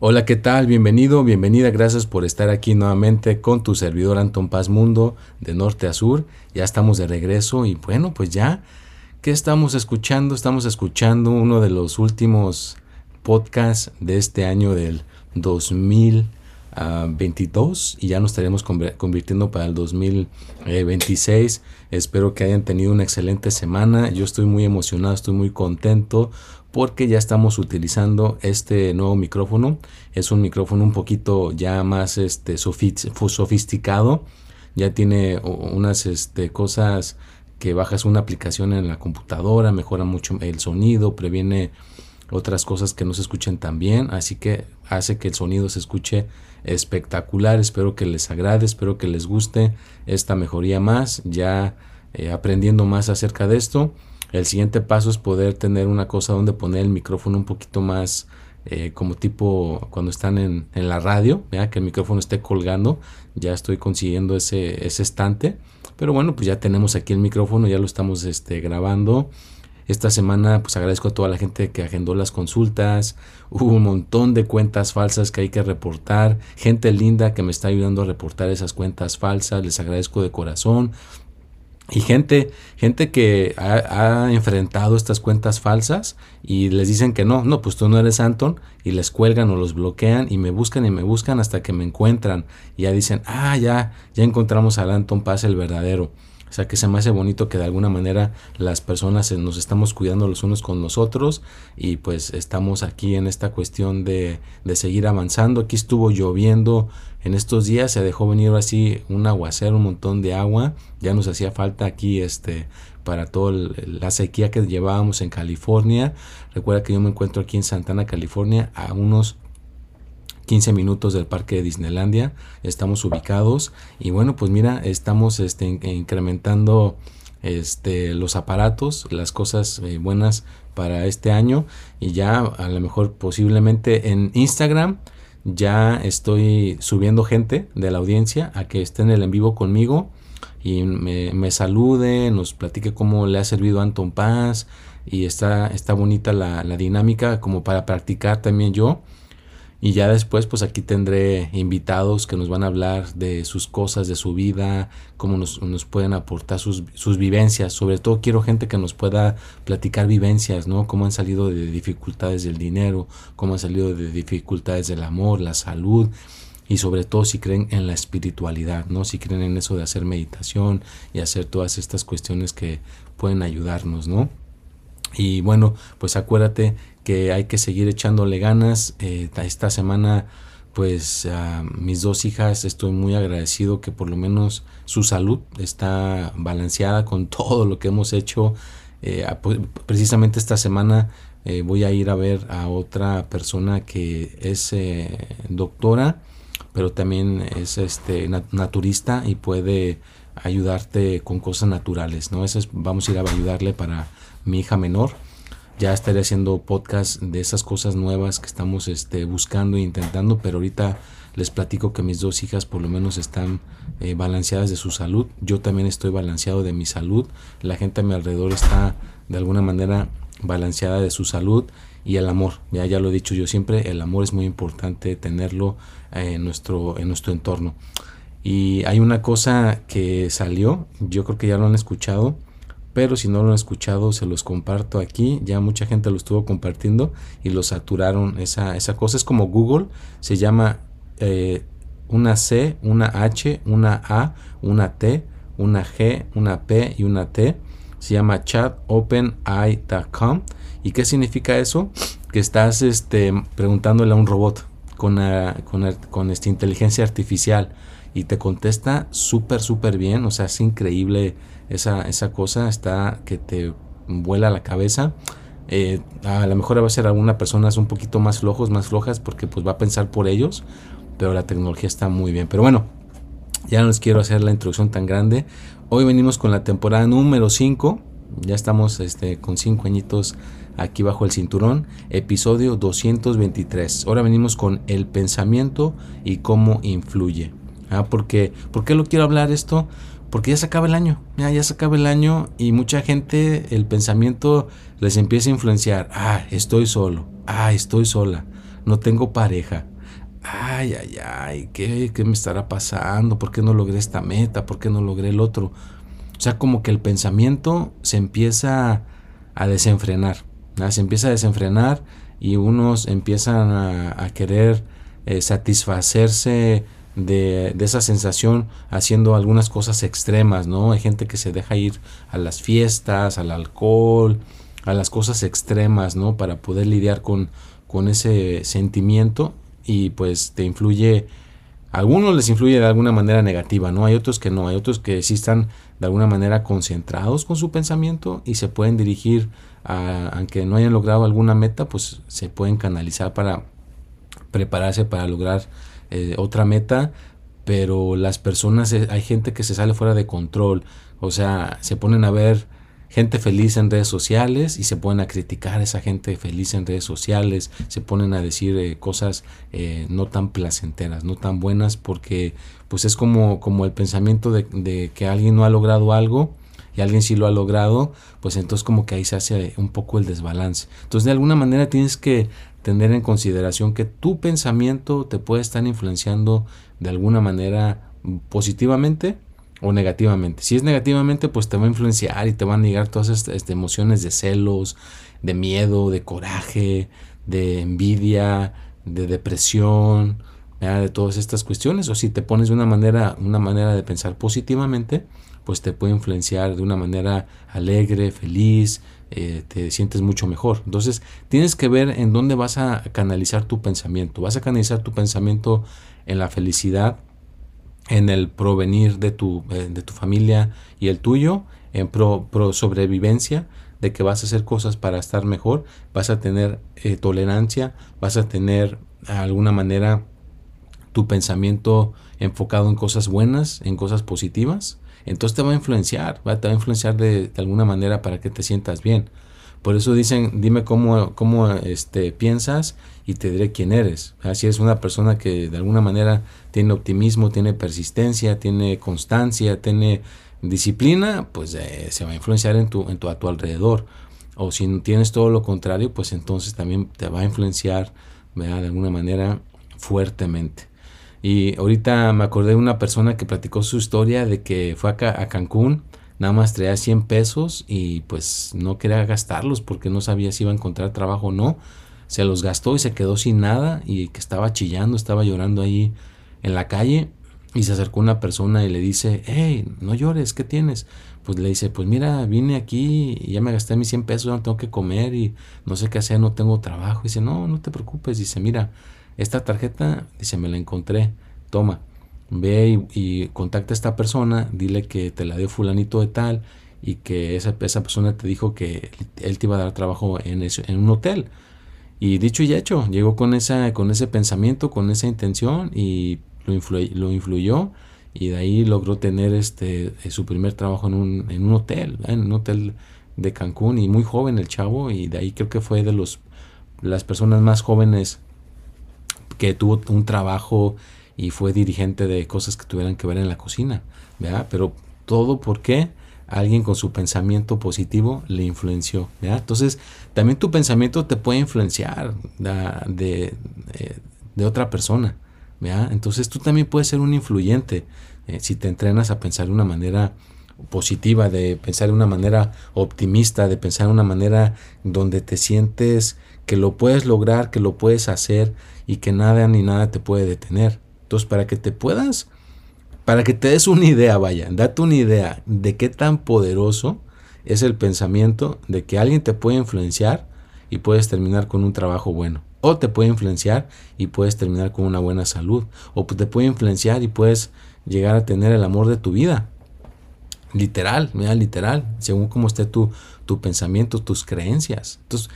Hola, ¿qué tal? Bienvenido, bienvenida, gracias por estar aquí nuevamente con tu servidor Anton Paz Mundo de norte a sur. Ya estamos de regreso y bueno, pues ya, ¿qué estamos escuchando? Estamos escuchando uno de los últimos podcasts de este año del 2022 y ya nos estaremos convirtiendo para el 2026. Espero que hayan tenido una excelente semana. Yo estoy muy emocionado, estoy muy contento porque ya estamos utilizando este nuevo micrófono. Es un micrófono un poquito ya más este, sofisticado. Ya tiene unas este, cosas que bajas una aplicación en la computadora, mejora mucho el sonido, previene otras cosas que no se escuchen tan bien, así que hace que el sonido se escuche espectacular. Espero que les agrade, espero que les guste esta mejoría más, ya eh, aprendiendo más acerca de esto. El siguiente paso es poder tener una cosa donde poner el micrófono un poquito más eh, como tipo cuando están en, la radio, que el micrófono esté colgando. Ya estoy consiguiendo ese, ese estante. Pero bueno, pues ya tenemos aquí el micrófono, ya lo estamos este, grabando. Esta semana pues agradezco a toda la gente que agendó las consultas. Hubo un montón de cuentas falsas que hay que reportar. Gente linda que me está ayudando a reportar esas cuentas falsas. Les agradezco de corazón. Y gente, gente que ha, enfrentado estas cuentas falsas y les dicen que no, no, pues tú no eres Anton y les cuelgan o los bloquean y me buscan y me buscan hasta que me encuentran ya dicen, ah, ya, ya encontramos al Anton Paz el verdadero. O sea que se me hace bonito que de alguna manera las personas nos estamos cuidando los unos con los otros y pues estamos aquí en esta cuestión de, de seguir avanzando. Aquí estuvo lloviendo en estos días, se dejó venir así un aguacero, un montón de agua. Ya nos hacía falta aquí este para toda la sequía que llevábamos en California. Recuerda que yo me encuentro aquí en Santana, California, a unos 15 minutos del parque de Disneylandia. Estamos ubicados y bueno, pues mira, estamos este, incrementando este, los aparatos, las cosas eh, buenas para este año y ya a lo mejor posiblemente en Instagram ya estoy subiendo gente de la audiencia a que estén en el en vivo conmigo y me, salude, nos platique cómo le ha servido Anton Paz y está, está bonita la dinámica como para practicar también yo y ya después, pues aquí tendré invitados que nos van a hablar de sus cosas, de su vida, cómo nos, pueden aportar sus, sus, vivencias. Sobre todo quiero gente que nos pueda platicar vivencias, ¿no? Cómo han salido de dificultades del dinero, cómo han salido de dificultades del amor, la salud. Y sobre todo si creen en la espiritualidad, ¿no? Si creen en eso de hacer meditación y hacer todas estas cuestiones que pueden ayudarnos, ¿no? Y bueno, pues acuérdate que hay que seguir echándole ganas. Eh, esta semana, pues a mis dos hijas estoy muy agradecido que por lo menos su salud está balanceada con todo lo que hemos hecho. Eh, precisamente esta semana eh, voy a ir a ver a otra persona que es doctora, pero también es este naturista y puede ayudarte con cosas naturales, ¿no? vamos a ir a ayudarle para mi hija menor ya estaré haciendo podcast de esas cosas nuevas que estamos este, buscando e intentando, pero ahorita les platico que mis dos hijas por lo menos están eh, balanceadas de su salud. Yo también estoy balanceado de mi salud. La gente a mi alrededor está de alguna manera balanceada de su salud y el amor. Ya, ya lo he dicho yo siempre, el amor es muy importante tenerlo eh, en, nuestro, en nuestro entorno. Y hay una cosa que salió, yo creo que ya lo han escuchado, pero si no lo han escuchado se los comparto aquí, ya mucha gente lo estuvo compartiendo y lo saturaron esa, esa cosa, es como Google, se llama eh, una C, una H, una A, una T, una G, una P y una T, se llama chatopenai.com ¿Y qué significa eso? que estás este, preguntándole a un robot con, con, con esta inteligencia artificial y te contesta súper, súper bien. O sea, es increíble esa, esa cosa, está que te vuela la cabeza. Eh, a lo mejor va a ser alguna personas un poquito más flojos, más flojas, porque pues va a pensar por ellos, pero la tecnología está muy bien. Pero bueno, ya no les quiero hacer la introducción tan grande. Hoy venimos con la temporada número 5. Ya estamos este, con 5 añitos aquí bajo el cinturón. Episodio 223. Ahora venimos con el pensamiento y cómo influye. Ah, porque, ¿Por qué lo quiero hablar esto? Porque ya se acaba el año. Ya, se acaba el año y mucha gente el pensamiento les empieza a influenciar. Ah, estoy solo. Ah, estoy sola. No tengo pareja ay, ay, ay, ¿qué, ¿qué, me estará pasando? ¿Por qué no logré esta meta? ¿Por qué no logré el otro? O sea, como que el pensamiento se empieza a desenfrenar, se empieza a desenfrenar y unos empiezan a, querer eh, satisfacerse de, esa sensación haciendo algunas cosas extremas, ¿no? Hay gente que se deja ir a las fiestas, al alcohol, a las cosas extremas, ¿no? Para poder lidiar con, con ese sentimiento y pues te influye, a algunos les influye de alguna manera negativa, ¿no? Hay otros que no, hay otros que sí están de alguna manera concentrados con su pensamiento y se pueden dirigir a, aunque no hayan logrado alguna meta, pues se pueden canalizar para prepararse para lograr eh, otra meta, pero las personas, eh, hay gente que se sale fuera de control, o sea, se ponen a ver gente feliz en redes sociales y se ponen a criticar a esa gente feliz en redes sociales, se ponen a decir eh, cosas eh, no tan placenteras, no tan buenas, porque pues es como, como el pensamiento de, que alguien no ha logrado algo y alguien sí lo ha logrado, pues entonces como que ahí se hace un poco el desbalance. Entonces de alguna manera tienes que tener en consideración que tu pensamiento te puede estar influenciando de alguna manera positivamente o negativamente. Si es negativamente, pues te va a influenciar y te van a llegar todas estas, emociones de celos, de miedo, de coraje, de envidia, de depresión, de todas estas cuestiones. O si te pones de una manera, una manera de pensar positivamente, pues te puede influenciar de una manera alegre, feliz, eh, te sientes mucho mejor. Entonces tienes que ver en dónde vas a canalizar tu pensamiento. Vas a canalizar tu pensamiento en la felicidad, en el provenir de tu, eh, de tu familia y el tuyo, en pro, sobrevivencia, de que vas a hacer cosas para estar mejor, vas a tener eh, tolerancia, vas a tener de alguna manera tu pensamiento enfocado en cosas buenas, en cosas positivas, entonces te va a influenciar, ¿va? te va a influenciar de, alguna manera para que te sientas bien. Por eso dicen, dime cómo, cómo este, piensas y te diré quién eres. Si eres una persona que de alguna manera tiene optimismo, tiene persistencia, tiene constancia, tiene disciplina, pues eh, se va a influenciar en tu, en tu, a tu alrededor. O si tienes todo lo contrario, pues entonces también te va a influenciar de alguna manera fuertemente. Y ahorita me acordé de una persona que platicó su historia de que fue acá a Cancún nada más traía 100 pesos y pues no quería gastarlos porque no sabía si iba a encontrar trabajo o no. Se los gastó y se quedó sin nada y que estaba chillando, estaba llorando ahí en la calle y se acercó una persona y le dice, hey, no llores, ¿qué tienes? Pues le dice, pues mira, vine aquí y ya me gasté mis 100 pesos, no tengo que comer y no sé qué hacer, no tengo trabajo. dice, no, no te preocupes. Dice, mira, esta tarjeta, dice, me la encontré, toma ve y, contacta a esta persona, dile que te la dio fulanito de tal y que esa, esa persona te dijo que él te iba a dar trabajo en, en un hotel. Y dicho y hecho, llegó con, esa, con ese pensamiento, con esa intención y lo, lo influyó y de ahí logró tener este, eh, su primer trabajo en un, en un hotel, en un hotel de Cancún y muy joven el chavo y de ahí creo que fue de los, las personas más jóvenes que tuvo un trabajo y fue dirigente de cosas que tuvieran que ver en la cocina, ¿verdad? Pero todo porque alguien con su pensamiento positivo le influenció, ¿verdad? Entonces, también tu pensamiento te puede influenciar de, de, otra persona, ¿verdad? Entonces, tú también puedes ser un influyente eh, si te entrenas a pensar de una manera positiva, de pensar de una manera optimista, de pensar de una manera donde te sientes que lo puedes lograr, que lo puedes hacer y que nada ni nada te puede detener. Entonces, para que te puedas, para que te des una idea, vaya, date una idea de qué tan poderoso es el pensamiento de que alguien te puede influenciar y puedes terminar con un trabajo bueno. O te puede influenciar y puedes terminar con una buena salud. O te puede influenciar y puedes llegar a tener el amor de tu vida. Literal, mira, literal, según cómo esté tu, tu pensamiento, tus creencias. Entonces,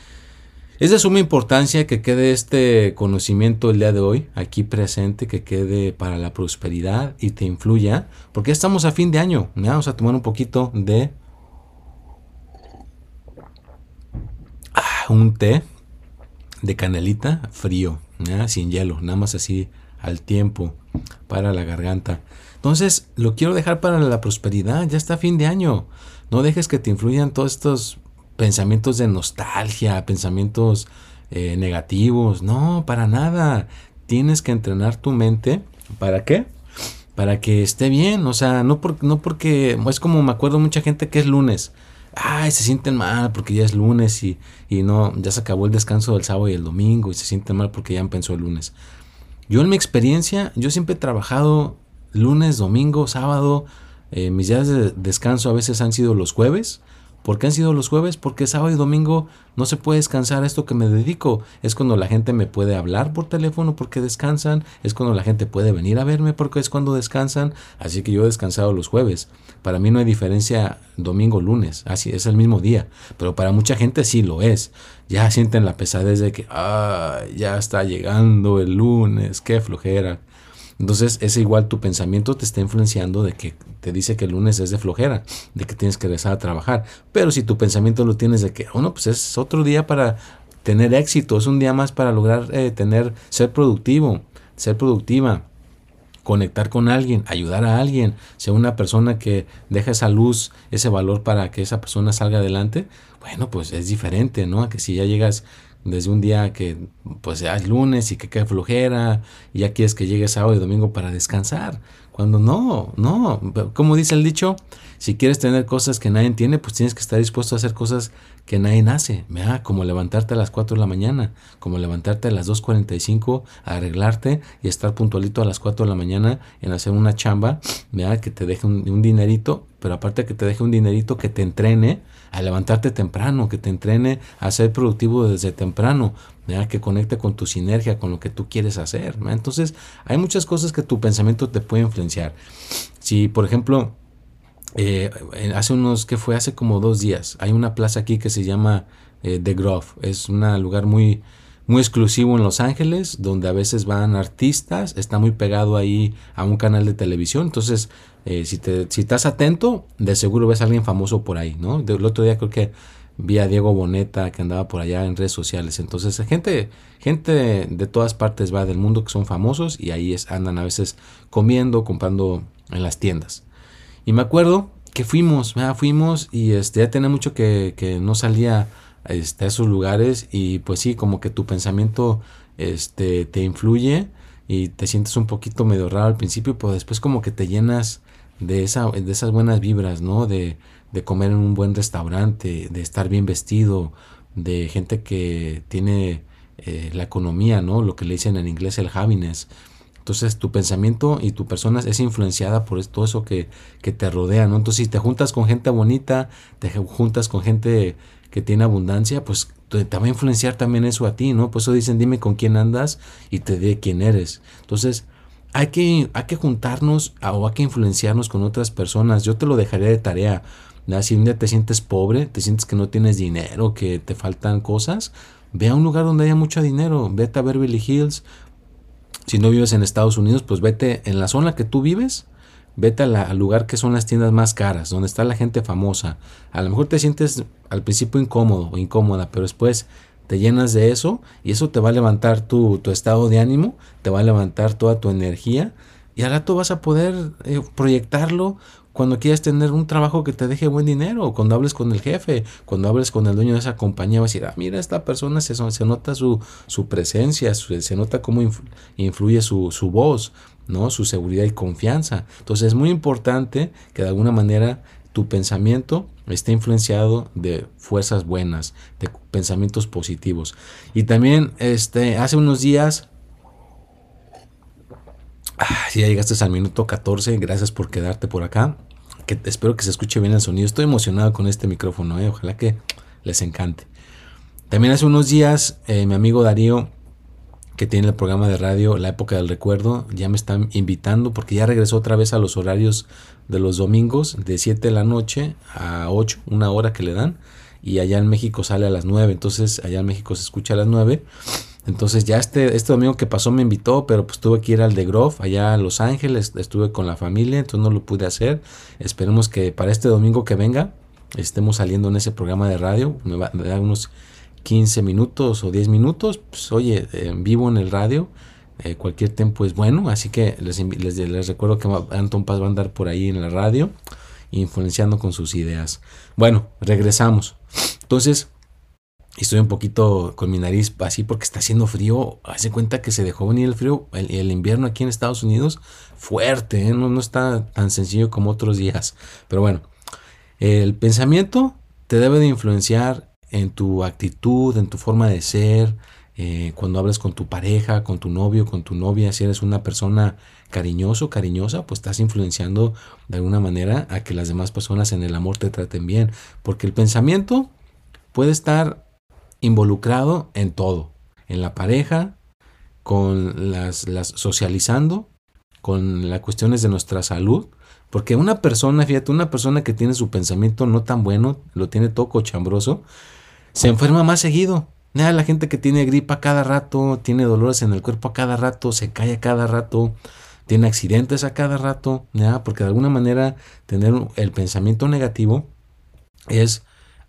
es de suma importancia que quede este conocimiento el día de hoy aquí presente, que quede para la prosperidad y te influya, porque estamos a fin de año. Vamos a tomar un poquito de ah, un té de canelita frío, sin hielo, nada más así al tiempo para la garganta. Entonces, lo quiero dejar para la prosperidad, ya está a fin de año. No dejes que te influyan todos estos pensamientos de nostalgia, pensamientos eh, negativos. No, para nada. Tienes que entrenar tu mente. ¿Para qué? Para que esté bien. O sea, no, por, no porque es como me acuerdo mucha gente que es lunes. Ay, se sienten mal porque ya es lunes y, y no, ya se acabó el descanso del sábado y el domingo y se sienten mal porque ya empezó el lunes. Yo en mi experiencia, yo siempre he trabajado lunes, domingo, sábado. Eh, mis días de descanso a veces han sido los jueves ¿Por qué han sido los jueves? Porque sábado y domingo no se puede descansar esto que me dedico. Es cuando la gente me puede hablar por teléfono porque descansan. Es cuando la gente puede venir a verme porque es cuando descansan. Así que yo he descansado los jueves. Para mí no hay diferencia domingo-lunes. Así es el mismo día. Pero para mucha gente sí lo es. Ya sienten la pesadez de que, ah, ya está llegando el lunes. Qué flojera. Entonces es igual tu pensamiento te está influenciando de que te dice que el lunes es de flojera, de que tienes que regresar a trabajar. Pero si tu pensamiento lo tienes de que, bueno, pues es otro día para tener éxito, es un día más para lograr eh, tener, ser productivo, ser productiva, conectar con alguien, ayudar a alguien, ser una persona que deja esa luz, ese valor para que esa persona salga adelante, bueno, pues es diferente, ¿no? A que si ya llegas desde un día que pues ya es lunes y que quede flojera y ya quieres que llegue sábado y domingo para descansar. Cuando no, no, como dice el dicho, si quieres tener cosas que nadie tiene, pues tienes que estar dispuesto a hacer cosas que nadie hace, como levantarte a las 4 de la mañana, como levantarte a las 2.45, a arreglarte y estar puntualito a las 4 de la mañana en hacer una chamba, que te deje un, dinerito, pero aparte que te deje un dinerito que te entrene a levantarte temprano, que te entrene a ser productivo desde temprano, que conecte con tu sinergia, con lo que tú quieres hacer. Entonces, hay muchas cosas que tu pensamiento te puede influenciar. Si, por ejemplo, eh, hace unos, que fue hace como dos días, hay una plaza aquí que se llama eh, The Grove. Es un lugar muy, muy exclusivo en Los Ángeles, donde a veces van artistas, está muy pegado ahí a un canal de televisión, entonces eh, si, te, si estás atento, de seguro ves a alguien famoso por ahí, ¿no? El otro día creo que vi a Diego Boneta que andaba por allá en redes sociales, entonces gente, gente de todas partes va del mundo que son famosos y ahí es, andan a veces comiendo, comprando en las tiendas. Y me acuerdo que fuimos, fuimos y este, ya tenía mucho que, que no salía este, a esos lugares y pues sí, como que tu pensamiento este, te influye y te sientes un poquito medio raro al principio, pero después como que te llenas de, esa, de esas buenas vibras, ¿no? De, de comer en un buen restaurante, de estar bien vestido, de gente que tiene eh, la economía, ¿no? Lo que le dicen en inglés el happiness. Entonces tu pensamiento y tu persona es influenciada por todo eso que, que te rodea, ¿no? Entonces si te juntas con gente bonita, te juntas con gente que tiene abundancia, pues te, va a influenciar también eso a ti, ¿no? Por eso dicen, dime con quién andas y te dé quién eres. Entonces, hay que, hay que juntarnos o hay que influenciarnos con otras personas. Yo te lo dejaré de tarea. Si un día te sientes pobre, te sientes que no tienes dinero, que te faltan cosas, ve a un lugar donde haya mucho dinero. Vete a Beverly Hills. Si no vives en Estados Unidos, pues vete en la zona que tú vives Vete al lugar que son las tiendas más caras, donde está la gente famosa. A lo mejor te sientes al principio incómodo o incómoda, pero después te llenas de eso y eso te va a levantar tu, estado de ánimo, te va a levantar toda tu energía y al rato vas a poder eh, proyectarlo cuando quieras tener un trabajo que te deje buen dinero, cuando hables con el jefe, cuando hables con el dueño de esa compañía, vas a decir, ah, mira, esta persona se, se nota su, su presencia, se nota cómo influye su, su voz, ¿no? Su seguridad y confianza. Entonces es muy importante que de alguna manera tu pensamiento esté influenciado de fuerzas buenas, de pensamientos positivos. Y también este, hace unos días, ah, si ya llegaste al minuto 14, gracias por quedarte por acá. Espero que se escuche bien el sonido. Estoy emocionado con este micrófono, ¿eh? ojalá que les encante. También hace unos días eh, mi amigo Darío, que tiene el programa de radio La Época del Recuerdo, ya me están invitando porque ya regresó otra vez a los horarios de los domingos de 7 de la noche a 8, una hora que le dan. Y allá en México sale a las 9, entonces allá en México se escucha a las 9. Entonces ya este, este domingo que pasó me invitó, pero pues tuve que ir al de Grove, allá en Los Ángeles, estuve con la familia, entonces no lo pude hacer. Esperemos que para este domingo que venga estemos saliendo en ese programa de radio, me, va, a dar unos 15 minutos o 10 minutos, pues oye, en vivo en el radio, eh, cualquier tiempo es bueno, así que les, les, les recuerdo que Anton Paz va a andar por ahí en la radio, influenciando con sus ideas. Bueno, regresamos. Entonces, estoy un poquito con mi nariz así porque está haciendo frío. Hace cuenta que se dejó venir el frío, el, invierno aquí en Estados Unidos, fuerte, ¿eh? no, no está tan sencillo como otros días. Pero bueno, el pensamiento te debe de influenciar en tu actitud, en tu forma de ser, eh, cuando hablas con tu pareja, con tu novio, con tu novia, si eres una persona cariñoso, cariñosa, pues estás influenciando de alguna manera a que las demás personas en el amor te traten bien, porque el pensamiento puede estar involucrado en todo, en la pareja, con las, las socializando, con las cuestiones de nuestra salud, porque una persona, fíjate, una persona que tiene su pensamiento no tan bueno, lo tiene todo cochambroso, se enferma más seguido. Nada, la gente que tiene gripa cada rato, tiene dolores en el cuerpo a cada rato, se cae a cada rato, tiene accidentes a cada rato, nada, porque de alguna manera tener el pensamiento negativo es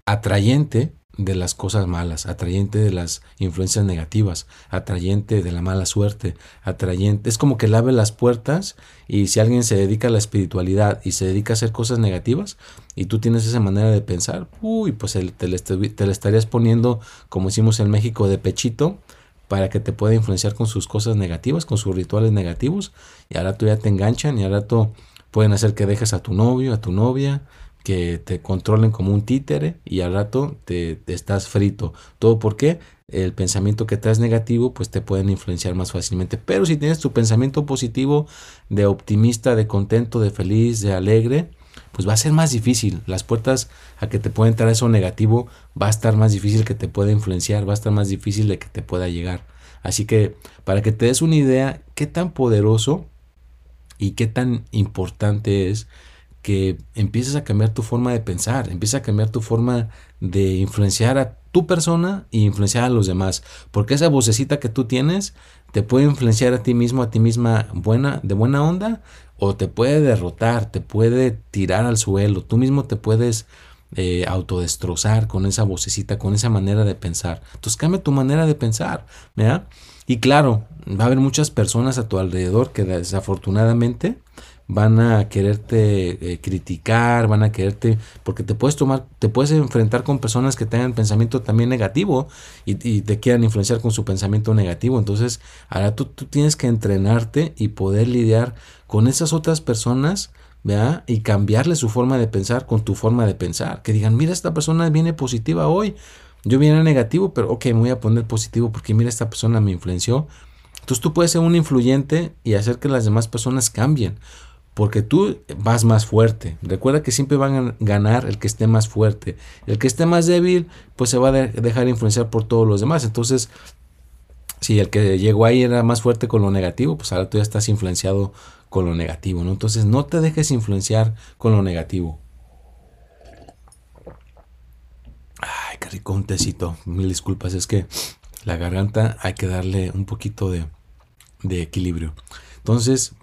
atrayente de las cosas malas, atrayente de las influencias negativas, atrayente de la mala suerte, atrayente. Es como que le abre las puertas y si alguien se dedica a la espiritualidad y se dedica a hacer cosas negativas y tú tienes esa manera de pensar, uy, pues te, le, estarías poniendo, como hicimos en México, de pechito para que te pueda influenciar con sus cosas negativas, con sus rituales negativos y ahora tú ya te enganchan y ahora tú pueden hacer que dejes a tu novio, a tu novia, que te controlen como un títere y al rato te, estás frito. ¿Todo porque El pensamiento que traes negativo pues te pueden influenciar más fácilmente. Pero si tienes tu pensamiento positivo de optimista, de contento, de feliz, de alegre, pues va a ser más difícil. Las puertas a que te pueda entrar eso negativo va a estar más difícil que te pueda influenciar, va a estar más difícil de que te pueda llegar. Así que para que te des una idea qué tan poderoso y qué tan importante es que empieces a cambiar tu forma de pensar, empieza a cambiar tu forma de influenciar a tu persona e influenciar a los demás, porque esa vocecita que tú tienes te puede influenciar a ti mismo, a ti misma buena, de buena onda, o te puede derrotar, te puede tirar al suelo, tú mismo te puedes eh, autodestrozar con esa vocecita, con esa manera de pensar. Entonces cambia tu manera de pensar, ¿verdad? Y claro, va a haber muchas personas a tu alrededor que desafortunadamente van a quererte eh, criticar, van a quererte, porque te puedes tomar, te puedes enfrentar con personas que tengan pensamiento también negativo y, te quieran influenciar con su pensamiento negativo. Entonces, ahora tú, tienes que entrenarte y poder lidiar con esas otras personas, ¿vea? Y cambiarle su forma de pensar con tu forma de pensar. Que digan, mira, esta persona viene positiva hoy. Yo viene negativo, pero ok, me voy a poner positivo porque mira, esta persona me influenció. Entonces tú puedes ser un influyente y hacer que las demás personas cambien porque tú vas más fuerte. Recuerda que siempre van a ganar el que esté más fuerte. El que esté más débil, pues se va a dejar influenciar por todos los demás. Entonces, si el que llegó ahí era más fuerte con lo negativo, pues ahora tú ya estás influenciado con lo negativo, ¿no? Entonces, no te dejes influenciar con lo negativo. Ay, qué un tecito. Mil disculpas, es que la garganta hay que darle un poquito de, de equilibrio. Entonces,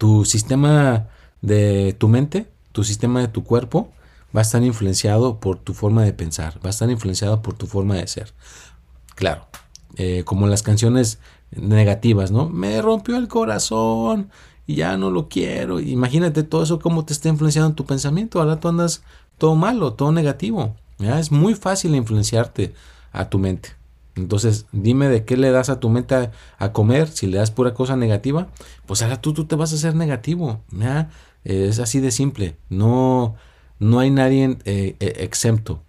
tu sistema de tu mente, tu sistema de tu cuerpo, va a estar influenciado por tu forma de pensar, va a estar influenciado por tu forma de ser. Claro, eh, como las canciones negativas, ¿no? Me rompió el corazón y ya no lo quiero. Imagínate todo eso, cómo te está influenciando en tu pensamiento. Ahora tú andas todo malo, todo negativo. Es muy fácil influenciarte a tu mente. Entonces, dime de qué le das a tu mente a, comer. Si le das pura cosa negativa, pues ahora tú, tú te vas a hacer negativo. Es así de simple. No, no hay nadie eh, eh, exento.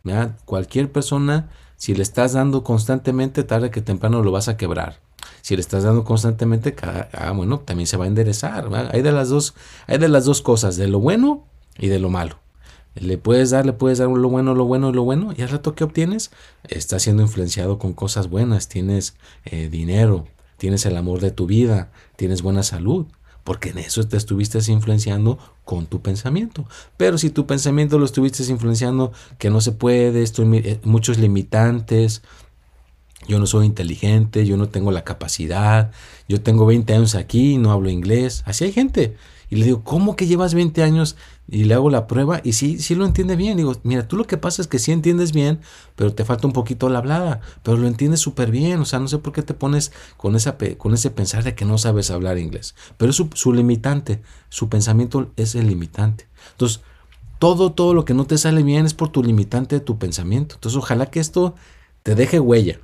Cualquier persona, si le estás dando constantemente, tarde que temprano lo vas a quebrar. Si le estás dando constantemente, ah, bueno, también se va a enderezar. Hay de las dos, hay de las dos cosas, de lo bueno y de lo malo. Le puedes dar, le puedes dar lo bueno, lo bueno, lo bueno, y al rato que obtienes, estás siendo influenciado con cosas buenas, tienes eh, dinero, tienes el amor de tu vida, tienes buena salud, porque en eso te estuviste influenciando con tu pensamiento. Pero si tu pensamiento lo estuviste influenciando que no se puede, estoy, eh, muchos limitantes, yo no soy inteligente, yo no tengo la capacidad, yo tengo 20 años aquí, no hablo inglés, así hay gente. Y le digo, ¿cómo que llevas 20 años? Y le hago la prueba y sí, sí lo entiende bien. Digo, mira, tú lo que pasa es que sí entiendes bien, pero te falta un poquito la hablada, pero lo entiendes súper bien. O sea, no sé por qué te pones con, esa, con ese pensar de que no sabes hablar inglés. Pero es su, su limitante, su pensamiento es el limitante. Entonces, todo, todo lo que no te sale bien es por tu limitante de tu pensamiento. Entonces, ojalá que esto te deje huella.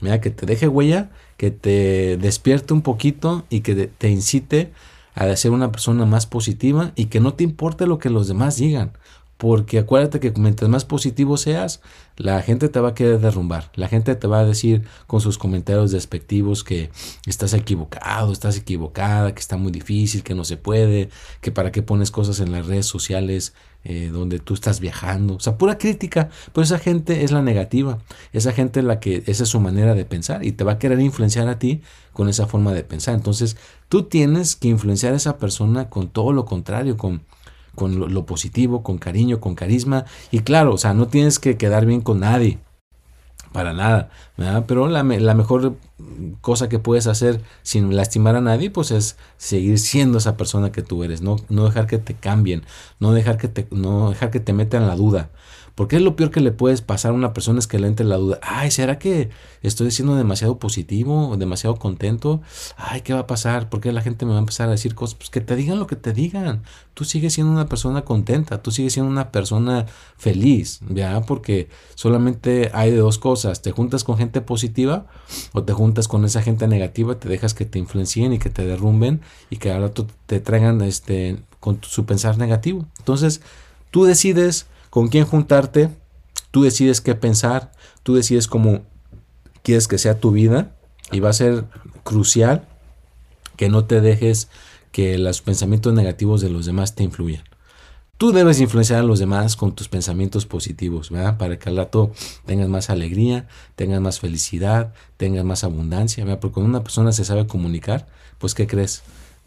Mira, que te deje huella, que te despierte un poquito y que te incite a ser una persona más positiva y que no te importe lo que los demás digan. Porque acuérdate que mientras más positivo seas, la gente te va a querer derrumbar. La gente te va a decir con sus comentarios despectivos que estás equivocado, estás equivocada, que está muy difícil, que no se puede, que para qué pones cosas en las redes sociales eh, donde tú estás viajando. O sea, pura crítica. Pero esa gente es la negativa. Esa gente es la que, esa es su manera de pensar y te va a querer influenciar a ti con esa forma de pensar. Entonces, tú tienes que influenciar a esa persona con todo lo contrario, con con lo, positivo, con cariño, con carisma. Y claro, o sea, no tienes que quedar bien con nadie, para nada, Pero la, la, mejor cosa que puedes hacer sin lastimar a nadie, pues es seguir siendo esa persona que tú eres, no, no dejar que te cambien, no dejar que te, no dejar que te metan la duda. Porque es lo peor que le puedes pasar a una persona es que le entre la duda, ay, ¿será que estoy siendo demasiado positivo demasiado contento? Ay, ¿qué va a pasar? ¿Por qué la gente me va a empezar a decir cosas? Pues que te digan lo que te digan. Tú sigues siendo una persona contenta, tú sigues siendo una persona feliz, ¿ya? Porque solamente hay de dos cosas, te juntas con gente positiva o te juntas con esa gente negativa, te dejas que te influencien y que te derrumben y que ahora te traigan este, con su pensar negativo. Entonces, tú decides con quién juntarte, tú decides qué pensar, tú decides cómo quieres que sea tu vida y va a ser crucial que no te dejes que los pensamientos negativos de los demás te influyan. Tú debes influenciar a los demás con tus pensamientos positivos, ¿verdad? Para que al rato tengas más alegría, tengas más felicidad, tengas más abundancia, ¿verdad? Porque cuando una persona se sabe comunicar, pues ¿qué crees?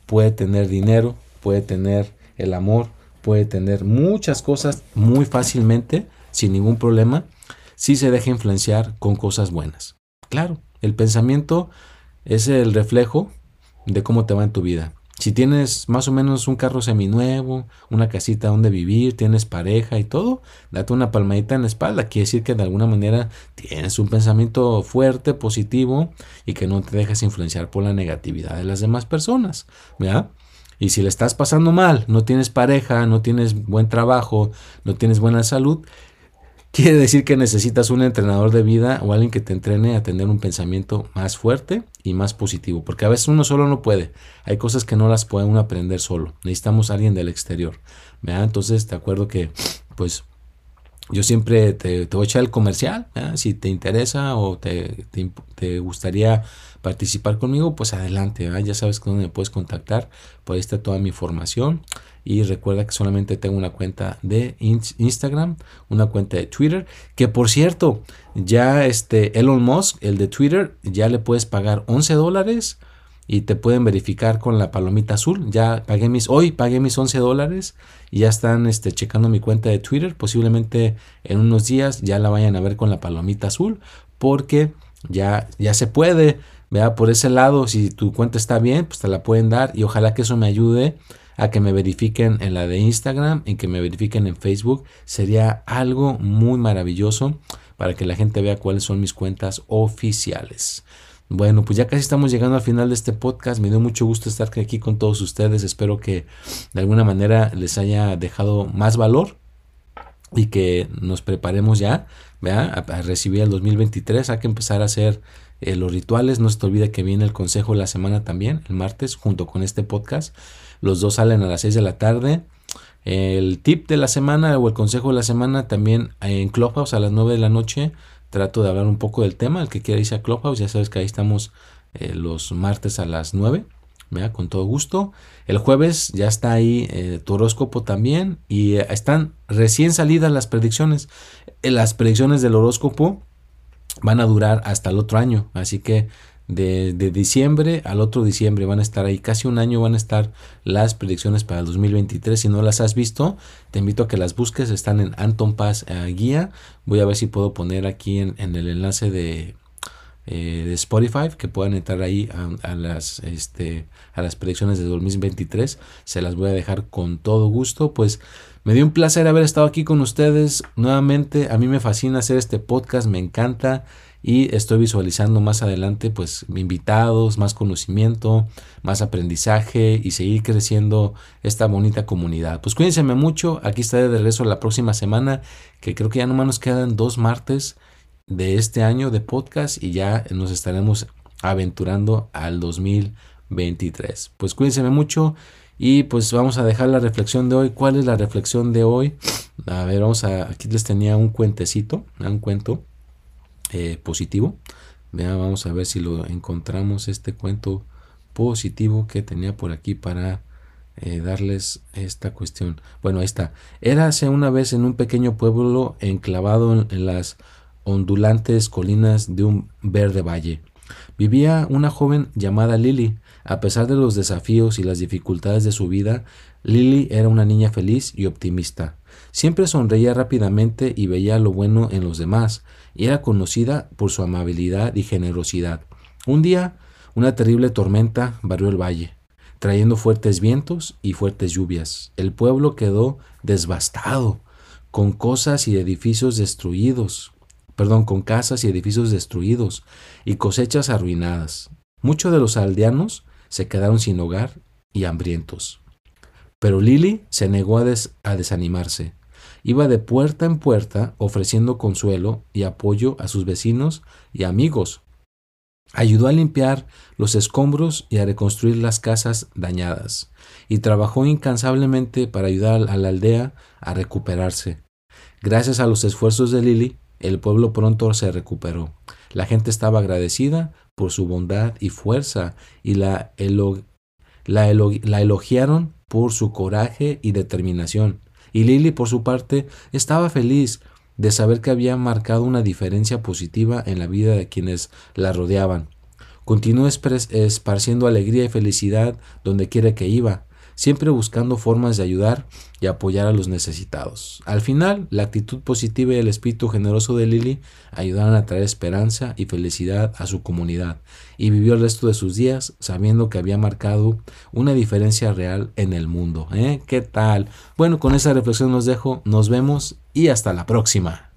Puede tener dinero, puede tener el amor, puede tener muchas cosas muy fácilmente, sin ningún problema, si se deja influenciar con cosas buenas. Claro, el pensamiento es el reflejo de cómo te va en tu vida. Si tienes más o menos un carro seminuevo, una casita donde vivir, tienes pareja y todo, date una palmadita en la espalda. Quiere decir que de alguna manera tienes un pensamiento fuerte, positivo y que no te dejas influenciar por la negatividad de las demás personas. ¿verdad? Y si le estás pasando mal, no tienes pareja, no tienes buen trabajo, no tienes buena salud, quiere decir que necesitas un entrenador de vida o alguien que te entrene a tener un pensamiento más fuerte y más positivo. Porque a veces uno solo no puede. Hay cosas que no las puede uno aprender solo. Necesitamos a alguien del exterior. Entonces, te acuerdo que, pues, yo siempre te, voy a echar el comercial. Si te interesa o te, te gustaría participar conmigo, pues adelante, ya sabes dónde me puedes contactar, por ahí está toda mi información y recuerda que solamente tengo una cuenta de Instagram, una cuenta de Twitter, que por cierto, ya este Elon Musk, el de Twitter, ya le puedes pagar 11 dólares y te pueden verificar con la palomita azul. Ya pagué mis, hoy pagué mis 11 dólares y ya están este, checando mi cuenta de Twitter. Posiblemente en unos días ya la vayan a ver con la palomita azul porque ya, ya se puede. Vea, por ese lado, si tu cuenta está bien, pues te la pueden dar y ojalá que eso me ayude a que me verifiquen en la de Instagram y que me verifiquen en Facebook. Sería algo muy maravilloso para que la gente vea cuáles son mis cuentas oficiales. Bueno, pues ya casi estamos llegando al final de este podcast. Me dio mucho gusto estar aquí con todos ustedes. Espero que de alguna manera les haya dejado más valor y que nos preparemos ya ¿vea? A, recibir el 2023. Hay que empezar a hacer eh, los rituales. No se te olvide que viene el consejo de la semana también, el martes, junto con este podcast. Los dos salen a las 6 de la tarde. El tip de la semana o el consejo de la semana también en Clubhouse a las 9 de la noche. Trato de hablar un poco del tema. El que quiera irse a Clubhouse, ya sabes que ahí estamos eh, los martes a las 9 con todo gusto. El jueves ya está ahí eh, tu horóscopo también y eh, están recién salidas las predicciones. Las predicciones del horóscopo van a durar hasta el otro año, así que de, diciembre al otro diciembre. Van a estar ahí, casi un año van a estar las predicciones para el 2023. Si no las has visto, te invito a que las busques, están en Anton Paz Guía. Voy a ver si puedo poner aquí en el enlace de, eh, de Spotify que puedan entrar ahí a, las este a las predicciones de 2023 se las voy a dejar con todo gusto. Pues me dio un placer haber estado aquí con ustedes nuevamente. A mí me fascina hacer este podcast me encanta y estoy visualizando más adelante pues invitados más conocimiento más aprendizaje y seguir creciendo esta bonita comunidad pues cuídense mucho aquí estaré de regreso la próxima semana que creo que ya nomás nos quedan dos martes de este año de podcast y ya nos estaremos aventurando al 2023. Pues cuídense mucho y pues vamos a dejar la reflexión de hoy. ¿Cuál es la reflexión de hoy? A ver, vamos a, aquí les tenía un cuentecito, un cuento eh, positivo. Vean, vamos a ver si lo encontramos, este cuento positivo que tenía por aquí para eh, darles esta cuestión. Bueno, ahí está. Érase una vez en un pequeño pueblo enclavado en las ondulantes colinas de un verde valle. Vivía una joven llamada Lily. A pesar de los desafíos y las dificultades de su vida, Lily era una niña feliz y optimista. Siempre sonreía rápidamente y veía lo bueno en los demás, y era conocida por su amabilidad y generosidad. Un día, una terrible tormenta barrió el valle, trayendo fuertes vientos y fuertes lluvias. El pueblo quedó devastado, con cosas y edificios destruidos, perdón, con casas y edificios destruidos y cosechas arruinadas. Muchos de los aldeanos se quedaron sin hogar y hambrientos. Pero Lily se negó a, desanimarse. Iba de puerta en puerta ofreciendo consuelo y apoyo a sus vecinos y amigos. Ayudó a limpiar los escombros y a reconstruir las casas dañadas, y trabajó incansablemente para ayudar a la aldea a recuperarse. Gracias a los esfuerzos de Lily, el pueblo pronto se recuperó. La gente estaba agradecida por su bondad y fuerza y la, elogiaron por su coraje y determinación. Y Lily, por su parte, estaba feliz de saber que había marcado una diferencia positiva en la vida de quienes la rodeaban. Continuó esparciendo alegría y felicidad donde quiera que iba, siempre buscando formas de ayudar y apoyar a los necesitados. Al final, la actitud positiva y el espíritu generoso de Lily ayudaron a traer esperanza y felicidad a su comunidad, y vivió el resto de sus días sabiendo que había marcado una diferencia real en el mundo. ¿Eh? ¿Qué tal? Bueno, con esa reflexión nos dejo, nos vemos y hasta la próxima.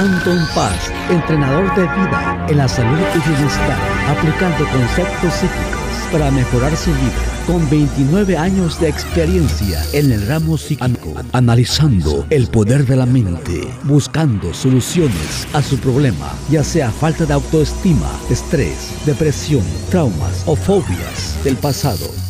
Anton Paz, entrenador de vida en la salud y bienestar, aplicando conceptos psíquicos para mejorar su vida. Con 29 años de experiencia en el ramo psíquico, analizando el poder de la mente, buscando soluciones a su problema, ya sea falta de autoestima, estrés, depresión, traumas o fobias del pasado